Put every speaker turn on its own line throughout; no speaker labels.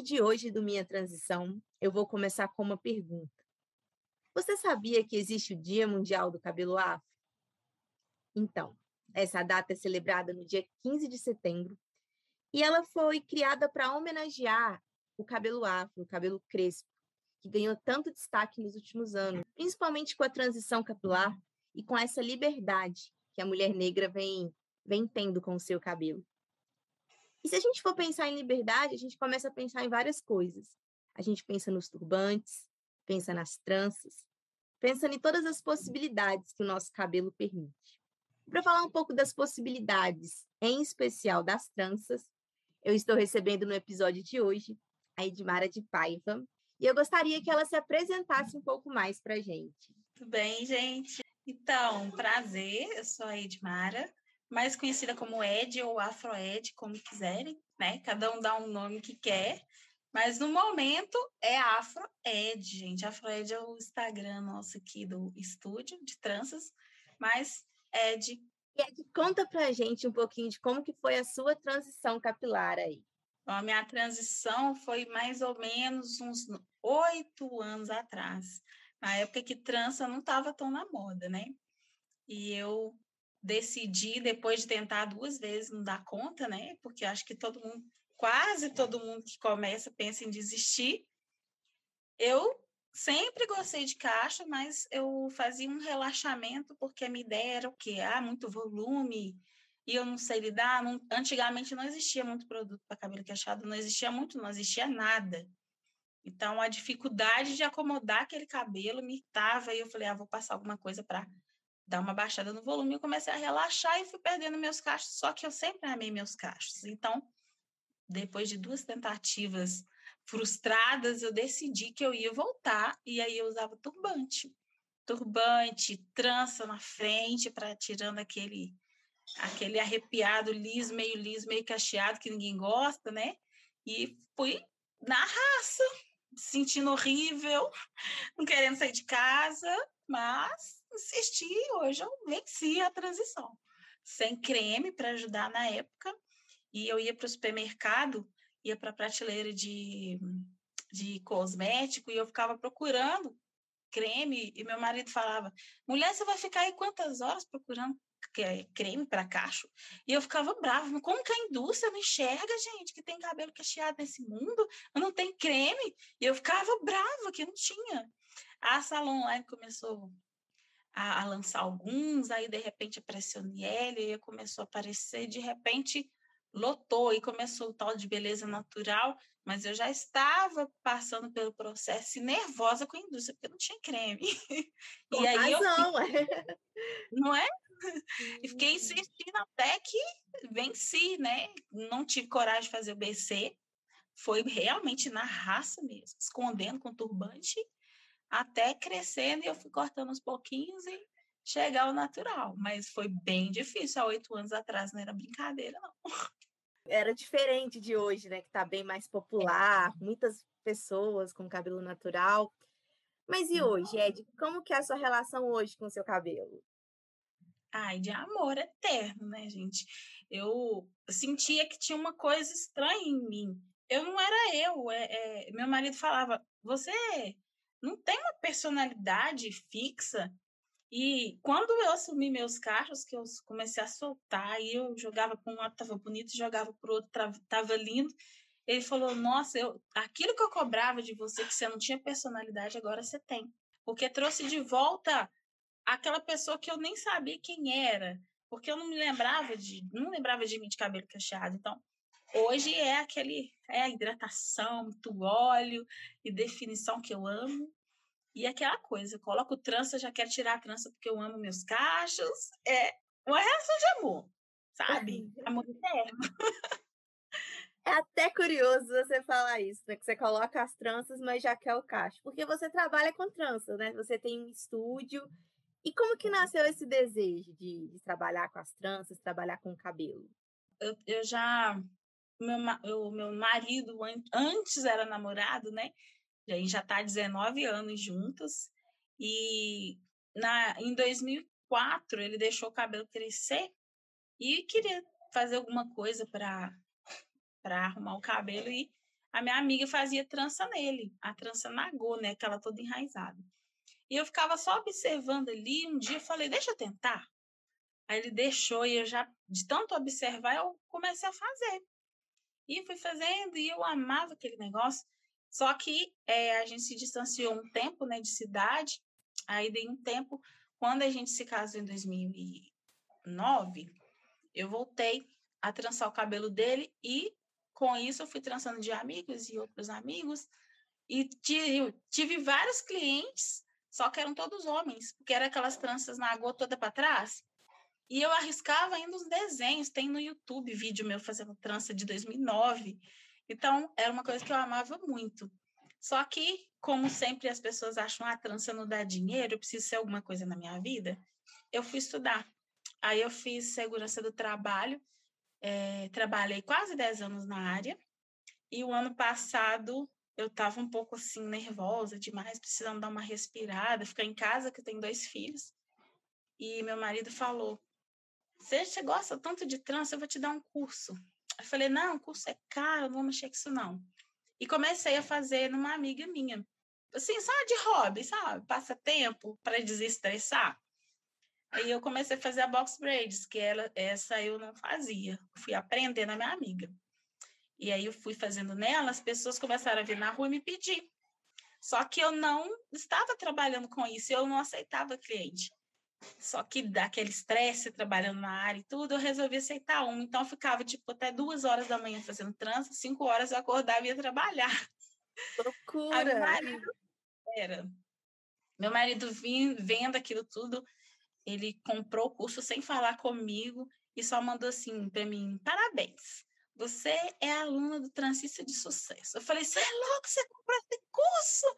Episódio de hoje do Minha Transição, eu vou começar com uma pergunta. Você sabia que existe o Dia Mundial do Cabelo Afro? Então, essa data é celebrada no dia 15 de setembro e ela foi criada para homenagear o cabelo afro, o cabelo crespo, que ganhou tanto destaque nos últimos anos, principalmente com a transição capilar e com essa liberdade que a mulher negra vem, vem tendo com o seu cabelo. E se a gente for pensar em liberdade, a gente começa a pensar em várias coisas. A gente pensa nos turbantes, pensa nas tranças, pensa em todas as possibilidades que o nosso cabelo permite. Para falar um pouco das possibilidades, em especial das tranças, eu estou recebendo no episódio de hoje a Edmara de Paiva, e eu gostaria que ela se apresentasse um pouco mais para a gente.
Tudo bem, gente? Então, prazer, eu sou a Edmara, mais conhecida como Ed ou Afro Ed, como quiserem, né? Cada um dá um nome que quer. Mas no momento é Afro Ed, gente. Afro Ed é o Instagram nosso aqui do estúdio de tranças, mas Ed.
E Ed, conta pra gente um pouquinho de como que foi a sua transição capilar aí.
Bom, a minha transição foi mais ou menos uns oito anos atrás, na época que trança não estava tão na moda, né? E eu decidi, depois de tentar duas vezes, não dar conta, né? Porque acho que todo mundo, quase todo mundo que começa pensa em desistir. Eu sempre gostei de caixa, mas eu fazia um relaxamento porque ideia era o quê? Ah, muito volume e eu não sei lidar. Não, antigamente não existia muito produto para cabelo cacheado, não existia muito, não existia nada. Então a dificuldade de acomodar aquele cabelo me estava e eu falei, ah, vou passar alguma coisa para dar uma baixada no volume, eu comecei a relaxar e fui perdendo meus cachos, só que eu sempre amei meus cachos. Então, depois de duas tentativas frustradas, eu decidi que eu ia voltar e aí eu usava turbante. Turbante, trança na frente para tirando aquele aquele arrepiado liso, meio liso, meio cacheado que ninguém gosta, né? E fui na raça, sentindo horrível, não querendo sair de casa, mas insisti, hoje eu venci a transição. Sem creme para ajudar na época, e eu ia para o supermercado, ia para a prateleira de, de cosmético, e eu ficava procurando creme, e meu marido falava, mulher, você vai ficar aí quantas horas procurando creme para cacho? E eu ficava brava, como que a indústria não enxerga, gente, que tem cabelo cacheado nesse mundo? Não tem creme? E eu ficava brava que não tinha. A Salon Online começou a, a, lançar alguns, aí de repente a Pressioniel começou a aparecer, de repente lotou e começou o tal de beleza natural, mas eu já estava passando pelo processo e nervosa com a indústria, porque não tinha creme.
Com e aí razão.
eu não é? E fiquei insistindo até que venci, né? Não tive coragem de fazer o BC. Foi realmente na raça mesmo, escondendo com turbante até crescendo e eu fui cortando uns pouquinhos e chegar ao natural. Mas foi bem difícil. Há oito anos atrás não era brincadeira, não.
Era diferente de hoje, né? Que está bem mais popular, muitas pessoas com cabelo natural. Mas e hoje, Ed? Como que é a sua relação hoje com o seu cabelo?
Ai, de amor eterno, né, gente? Eu sentia que tinha uma coisa estranha em mim. Eu não era eu. É, é, meu marido falava: Você não tem uma personalidade fixa. E quando eu assumi meus carros, que eu comecei a soltar, e eu jogava para um lado, estava bonito, jogava para o outro, estava lindo. Ele falou: Nossa, eu, aquilo que eu cobrava de você, que você não tinha personalidade, agora você tem. Porque trouxe de volta aquela pessoa que eu nem sabia quem era. Porque eu não me lembrava de, não lembrava de mim de cabelo cacheado. Então, Hoje é aquele, é a hidratação, muito óleo e definição que eu amo. E aquela coisa, eu coloco trança, já quero tirar a trança porque eu amo meus cachos. É uma reação de amor, sabe? Amor eterno.
É até curioso você falar isso, né? Que você coloca as tranças, mas já quer o cacho. Porque você trabalha com tranças, né? Você tem um estúdio. E como que nasceu esse desejo de, de trabalhar com as tranças, trabalhar com o cabelo?
Eu, eu já... Meu, o meu marido, antes era namorado, né? A gente já está 19 anos juntos. E na, em 2004, ele deixou o cabelo crescer e queria fazer alguma coisa para arrumar o cabelo e a minha amiga fazia trança nele, a trança nagô, né, aquela toda enraizada. E eu ficava só observando ali, um dia eu falei, deixa eu tentar. Aí ele deixou e eu já, de tanto observar, eu comecei a fazer. E fui fazendo e eu amava aquele negócio. Só que é, a gente se distanciou um tempo, né, de cidade. Aí dei um tempo, quando a gente se casou em 2009, eu voltei a trançar o cabelo dele e com isso, eu fui trançando de amigos e outros amigos. E tive, vários clientes, só que eram todos homens, porque eram aquelas tranças na água toda para trás. E eu arriscava ainda os desenhos. Tem no YouTube vídeo meu fazendo trança de 2009. Então, era uma coisa que eu amava muito. Só que, como sempre as pessoas acham, ah, a trança não dá dinheiro, eu preciso ser alguma coisa na minha vida, eu fui estudar. Aí eu fiz segurança do trabalho é, trabalhei quase 10 anos na área e o ano passado eu estava um pouco assim nervosa demais, precisando dar uma respirada, ficar em casa que eu tenho dois filhos. E meu marido falou: "Você, gosta tanto de trans, eu vou te dar um curso". Eu falei: "Não, o curso é caro, não vou mexer com isso não". E comecei a fazer numa amiga minha. Assim, só de hobby, sabe? Passatempo para desestressar. Aí eu comecei a fazer a box braids, que ela, essa eu não fazia. Fui aprender na minha amiga. E aí eu fui fazendo nela, as pessoas começaram a vir na rua e me pedir. Só que eu não estava trabalhando com isso, eu não aceitava cliente. Só que daquele estresse, trabalhando na área e tudo, eu resolvi aceitar um. Então, eu ficava, tipo, até duas horas da manhã fazendo trança, cinco horas eu acordava e ia trabalhar.
Loucura!
Aí, meu marido, era. Meu marido vim, vendo aquilo tudo, ele comprou o curso sem falar comigo e só mandou assim para mim: parabéns, você é aluna do Transista de Sucesso. Eu falei: você é louco, você comprou esse curso?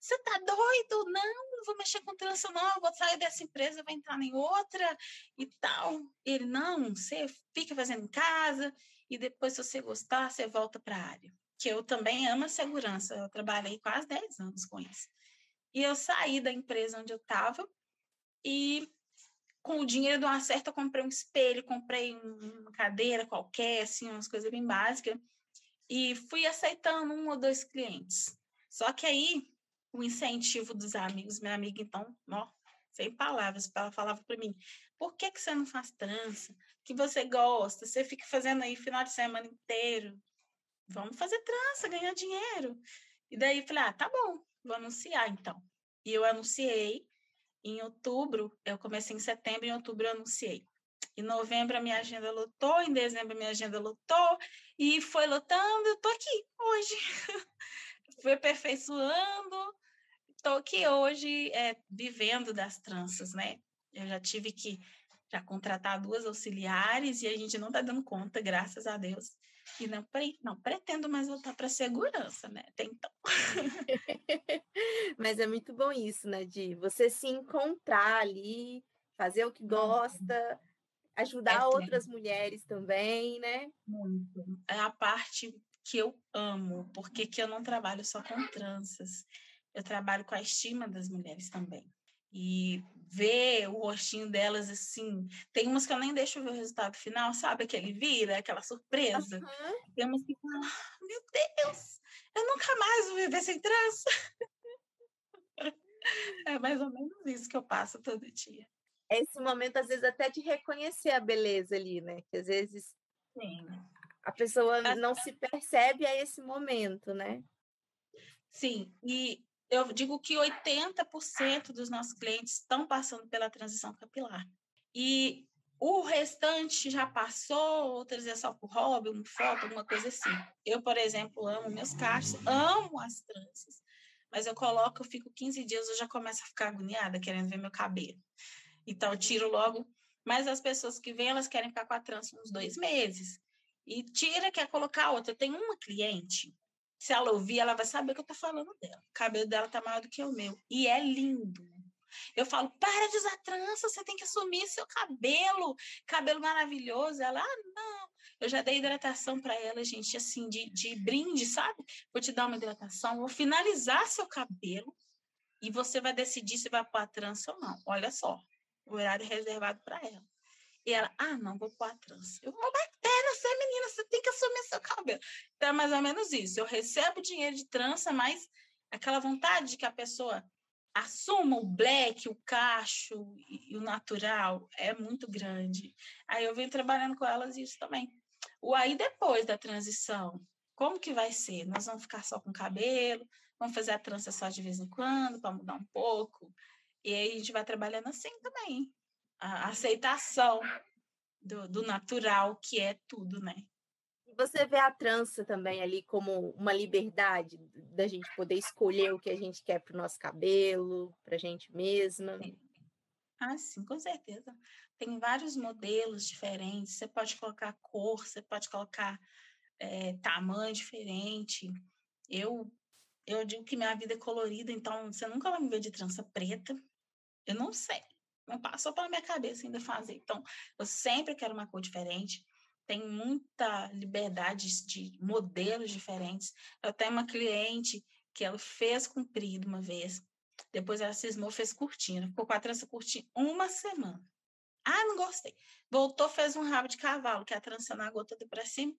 Você tá doido? Não, vou mexer com trança, não. vou sair dessa empresa, vou entrar em outra e tal. Ele: não, você fica fazendo em casa e depois, se você gostar, você volta para a área. Que eu também amo a segurança. Eu trabalhei quase 10 anos com isso. E eu saí da empresa onde eu estava e com o dinheiro do acerto, eu comprei um espelho, comprei uma cadeira qualquer, assim, umas coisas bem básicas, e fui aceitando um ou dois clientes. Só que aí, o incentivo dos amigos, minha amiga, então, ó, sem palavras, ela falava para mim, por que, que você não faz trança? Que você gosta, você fica fazendo aí final de semana inteiro. Vamos fazer trança, ganhar dinheiro. E daí, falei, ah, tá bom, vou anunciar, então. E eu anunciei, em outubro, eu comecei em setembro, em outubro eu anunciei. Em novembro a minha agenda lotou, em dezembro a minha agenda lotou, e foi lotando, eu tô aqui hoje. Fui aperfeiçoando, tô aqui hoje é, vivendo das tranças, né? Eu já tive que já contratar duas auxiliares e a gente não tá dando conta, graças a Deus. E não, não pretendo mais voltar para segurança, né? Até então.
Mas é muito bom isso, né? De você se encontrar ali, fazer o que gosta, ajudar é, outras é. mulheres também, né?
Muito. É a parte que eu amo, porque que eu não trabalho só com tranças. Eu trabalho com a estima das mulheres também e ver o rostinho delas assim. Tem umas que eu nem deixo ver o resultado final, sabe? Aquele vira, aquela surpresa. Uhum. Tem umas que falam, ah, meu Deus, eu nunca mais vou viver sem trança. é mais ou menos isso que eu passo todo dia.
Esse momento, às vezes, até de reconhecer a beleza ali, né? Que às vezes
Sim.
a pessoa não se percebe a esse momento, né?
Sim, e eu digo que 80% dos nossos clientes estão passando pela transição capilar. E o restante já passou, outras é só por hobby, uma foto, alguma coisa assim. Eu, por exemplo, amo meus cachos, amo as tranças, mas eu coloco, eu fico 15 dias, eu já começo a ficar agoniada, querendo ver meu cabelo. Então, eu tiro logo. Mas as pessoas que vêm, elas querem ficar com a trança uns dois meses. e tira, quer colocar outra. Tem uma cliente, se ela ouvir, ela vai saber que eu tô falando dela. O cabelo dela tá maior do que o meu. E é lindo. Eu falo, para de usar trança, você tem que assumir seu cabelo, cabelo maravilhoso. Ela, ah, não. Eu já dei hidratação para ela, gente, assim, de, de brinde, sabe? Vou te dar uma hidratação, vou finalizar seu cabelo e você vai decidir se vai pôr a trança ou não. Olha só, o horário reservado para ela. E ela, ah, não, vou pôr a trança. Eu vou bater na sua menina, você tem que assumir seu cabelo. Então, é mais ou menos isso. Eu recebo dinheiro de trança, mas aquela vontade de que a pessoa assuma o black, o cacho e, o natural é muito grande. Aí eu venho trabalhando com elas isso também. O aí depois da transição, como que vai ser? Nós vamos ficar só com cabelo, vamos fazer a trança só de vez em quando para mudar um pouco. E aí a gente vai trabalhando assim também. A aceitação do, do natural, que é tudo, né?
Você vê a trança também ali como uma liberdade da gente poder escolher o que a gente quer para o nosso cabelo, para a gente mesma?
Sim. Ah, sim, com certeza. Tem vários modelos diferentes. Você pode colocar cor, você pode colocar é, tamanho diferente. Eu, eu digo que minha vida é colorida, então você nunca vai me ver de trança preta. Eu não sei. Não passou pela minha cabeça ainda fazer. Então, eu sempre quero uma cor diferente tem muita liberdade de modelos diferentes. Eu tenho uma cliente que ela fez comprido uma vez, depois ela cismou, fez curtinha, ficou com a trança curtinha uma semana. Ah, não gostei. Voltou, fez um rabo de cavalo, que a trança na gota de para cima.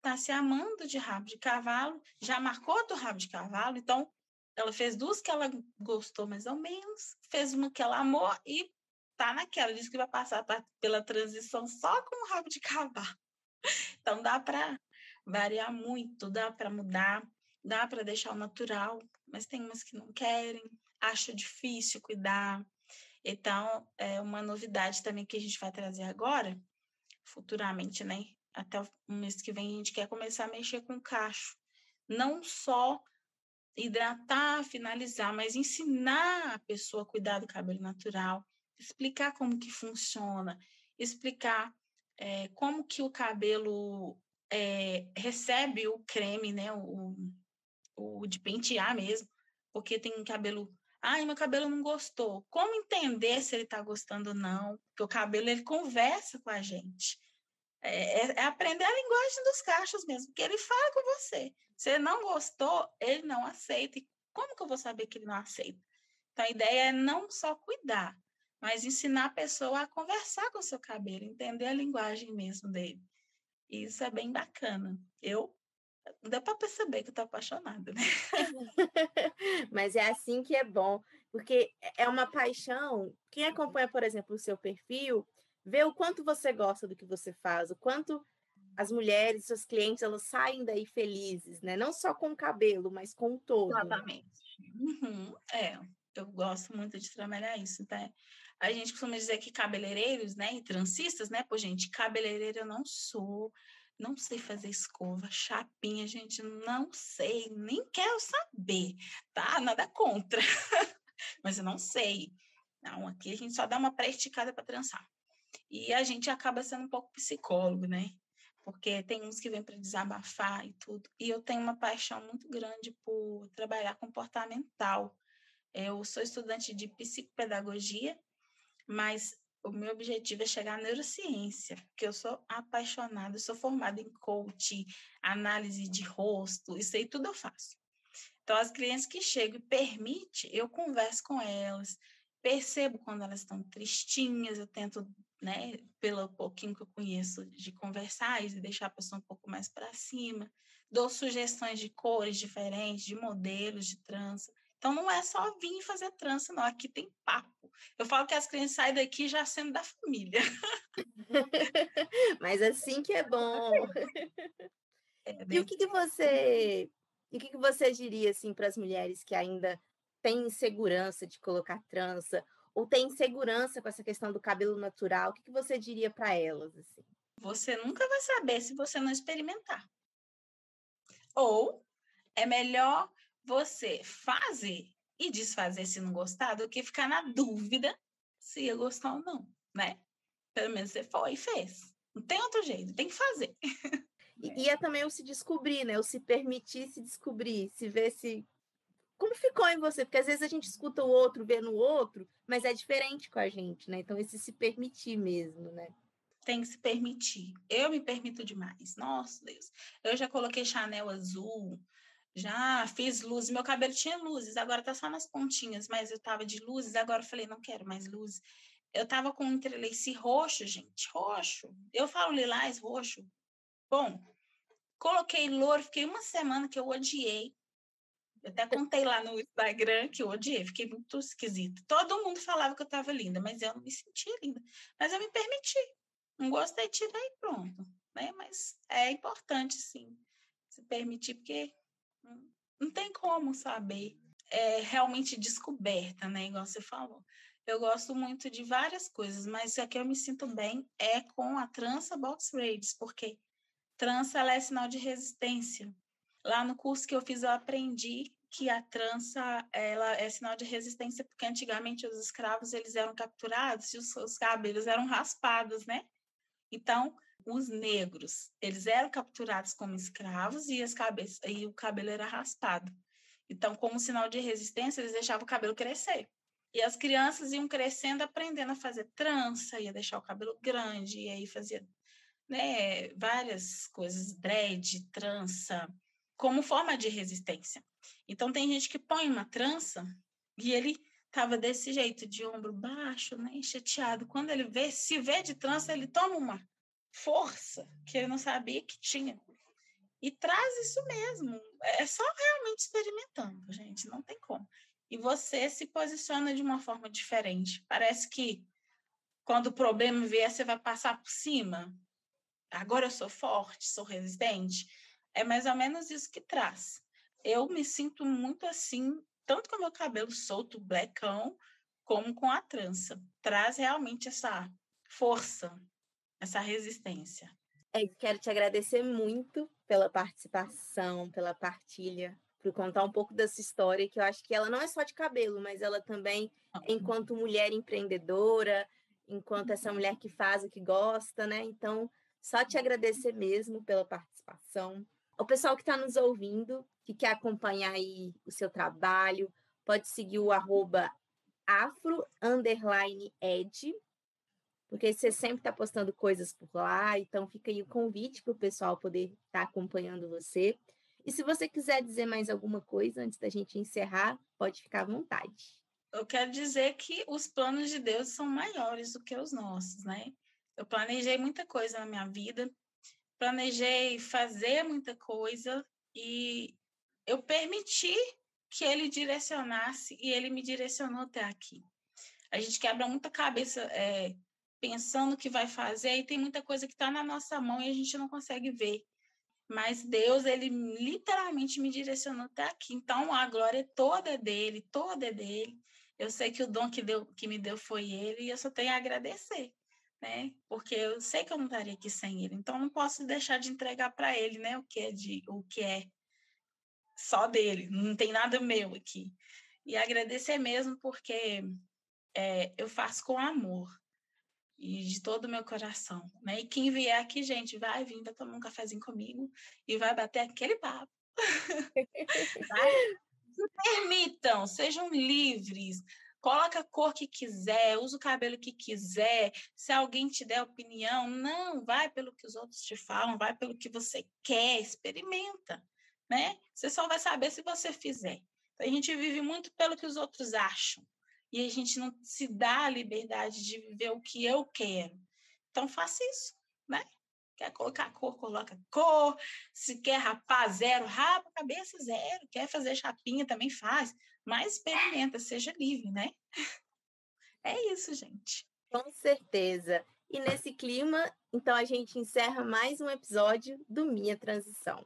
Tá se amando de rabo de cavalo, já marcou do rabo de cavalo, então ela fez duas que ela gostou mais ou menos, fez uma que ela amou e tá naquela, diz que vai passar pra, pela transição só com o rabo de cavalo. Então dá para variar muito, dá para mudar, dá para deixar o natural, mas tem umas que não querem, acho difícil cuidar. Então, é uma novidade também que a gente vai trazer agora, futuramente, né? Até o mês que vem a gente quer começar a mexer com cacho. Não só hidratar, finalizar, mas ensinar a pessoa a cuidar do cabelo natural, explicar como que funciona, explicar é, como que o cabelo é, recebe o creme, né, o, o de pentear mesmo, porque tem cabelo, ai, meu cabelo não gostou. Como entender se ele está gostando ou não? Porque o cabelo, ele conversa com a gente. É, é, é, aprender a linguagem dos cachos mesmo, porque ele fala com você. Se ele não gostou, ele não aceita. E como que eu vou saber que ele não aceita? Então, a ideia é não só cuidar, mas ensinar a pessoa a conversar com o seu cabelo, entender a linguagem mesmo dele. E isso é bem bacana. Eu dá para perceber que eu tô apaixonada, né?
Mas é assim que é bom, porque é uma paixão. Quem acompanha, por exemplo, o seu perfil, vê o quanto você gosta do que você faz, o quanto as mulheres, seus clientes, elas saem daí felizes, né? Não só com o cabelo, mas com o todo.
Exatamente. Uhum. É, eu gosto muito de trabalhar isso, tá? A gente costuma dizer que cabeleireiros, né, e transistas, né? Pô, gente, cabeleireiro eu não sou, não sei fazer escova, chapinha, gente, não sei, nem quero saber, tá? Nada contra. Mas eu não sei. Não, aqui a gente só dá uma pré-esticada para trançar. E a gente acaba sendo um pouco psicólogo, né? Porque tem uns que vêm para desabafar e tudo. E eu tenho uma paixão muito grande por trabalhar comportamental. Eu sou estudante de psicopedagogia mas o meu objetivo é chegar à neurociência, porque eu sou apaixonada, eu sou formada em coaching, análise de rosto, isso aí tudo eu faço. Então, as clientes que chegam e permite, eu converso com elas, percebo quando elas estão tristinhas, eu tento, né, pelo pouquinho que eu conheço, de conversar e deixar a pessoa um pouco mais para cima, dou sugestões de cores diferentes, de modelos de trança. Então, não é só vir fazer trança, não. Aqui tem papo. Eu falo que as crianças saem daqui já sendo da família.
Mas assim que é bom. É e o que, que você, o que, que você diria assim para as mulheres que ainda têm insegurança de colocar trança ou têm insegurança com essa questão do cabelo natural? O que, que você diria para elas assim?
Você nunca vai saber se você não experimentar. Ou é melhor você fazer e desfazer se não gostar do que ficar na dúvida se ia gostar ou não, né? Pelo menos você foi e fez. Não tem outro jeito, tem que fazer.
E, é. e é também o se descobrir, né? O se permitir se descobrir, se ver se. Como ficou em você? Porque às vezes a gente escuta o outro, vê no outro, mas é diferente com a gente, né? Então, esse se permitir mesmo, né?
Tem que se permitir. Eu me permito demais. Nossa, Deus. Eu já coloquei Chanel azul, já fiz luzes. Meu cabelo tinha luzes, agora tá só nas pontinhas, mas eu tava de luzes, agora eu falei, não quero mais luzes. Eu tava com um entrelace roxo, gente, roxo. Eu falo lilás, roxo. Bom, coloquei louro, fiquei uma semana que eu odiei. Eu até contei lá no Instagram que eu odiei, fiquei muito esquisita. Todo mundo falava que eu estava linda, mas eu não me sentia linda. Mas eu me permiti. Não gostei, tirei pronto. Né? Mas é importante, sim, se permitir, porque não tem como saber. É realmente descoberta, né? Igual você falou. Eu gosto muito de várias coisas, mas a que eu me sinto bem é com a trança box braids, porque trança ela é sinal de resistência. Lá no curso que eu fiz, eu aprendi que a trança ela é sinal de resistência, porque antigamente os escravos eles eram capturados e os seus cabelos eram raspados, né? Então, os negros, eles eram capturados como escravos e, as cabeças, e o cabelo era raspado. Então, como sinal de resistência, eles deixavam o cabelo crescer. E as crianças iam crescendo, aprendendo a fazer trança, ia deixar o cabelo grande, e aí fazia né, várias coisas, dread, trança, como forma de resistência. Então, tem gente que põe uma trança e ele estava desse jeito, de ombro baixo, né, chateado. Quando ele vê, se vê de trança, ele toma uma força que ele não sabia que tinha. E traz isso mesmo. É só realmente experimentando, gente, não tem como. E você se posiciona de uma forma diferente. Parece que quando o problema vier, você vai passar por cima. Agora eu sou forte, sou resistente. É mais ou menos isso que traz. Eu me sinto muito assim, tanto com o meu cabelo solto, blackão, como com a trança. Traz realmente essa força, essa resistência.
É, quero te agradecer muito pela participação, pela partilha, por contar um pouco dessa história, que eu acho que ela não é só de cabelo, mas ela também, enquanto mulher empreendedora, enquanto essa mulher que faz o que gosta, né? Então, só te agradecer mesmo pela participação. O pessoal que está nos ouvindo, que quer acompanhar aí o seu trabalho, pode seguir o arroba afro ed, porque você sempre está postando coisas por lá, então fica aí o convite para o pessoal poder estar tá acompanhando você. E se você quiser dizer mais alguma coisa antes da gente encerrar, pode ficar à vontade.
Eu quero dizer que os planos de Deus são maiores do que os nossos, né? Eu planejei muita coisa na minha vida, planejei fazer muita coisa e eu permiti que ele direcionasse e ele me direcionou até aqui. A gente quebra muita cabeça é, pensando o que vai fazer e tem muita coisa que está na nossa mão e a gente não consegue ver. Mas Deus, ele literalmente me direcionou até aqui. Então a glória toda é dele, toda é dele. Eu sei que o dom que, deu, que me deu foi ele e eu só tenho a agradecer, né? Porque eu sei que eu não estaria aqui sem ele. Então não posso deixar de entregar para ele, né? O que é de, o que é só dele. Não tem nada meu aqui. E agradecer mesmo porque é, eu faço com amor e de todo o meu coração, né? E quem vier aqui, gente, vai vir, vai tomar um cafezinho comigo e vai bater aquele papo. Se permitam, sejam livres, coloca a cor que quiser, usa o cabelo que quiser. Se alguém te der opinião, não, vai pelo que os outros te falam, vai pelo que você quer, experimenta, né? Você só vai saber se você fizer. Então, a gente vive muito pelo que os outros acham e a gente não se dá a liberdade de viver o que eu quero. Então, faça isso, né? Quer colocar cor, coloca cor. Se quer rapar zero, rapa cabeça zero. Quer fazer chapinha, também faz. Mas experimenta, seja livre, né? É isso, gente.
Com certeza. E nesse clima, então a gente encerra mais um episódio do Minha Transição.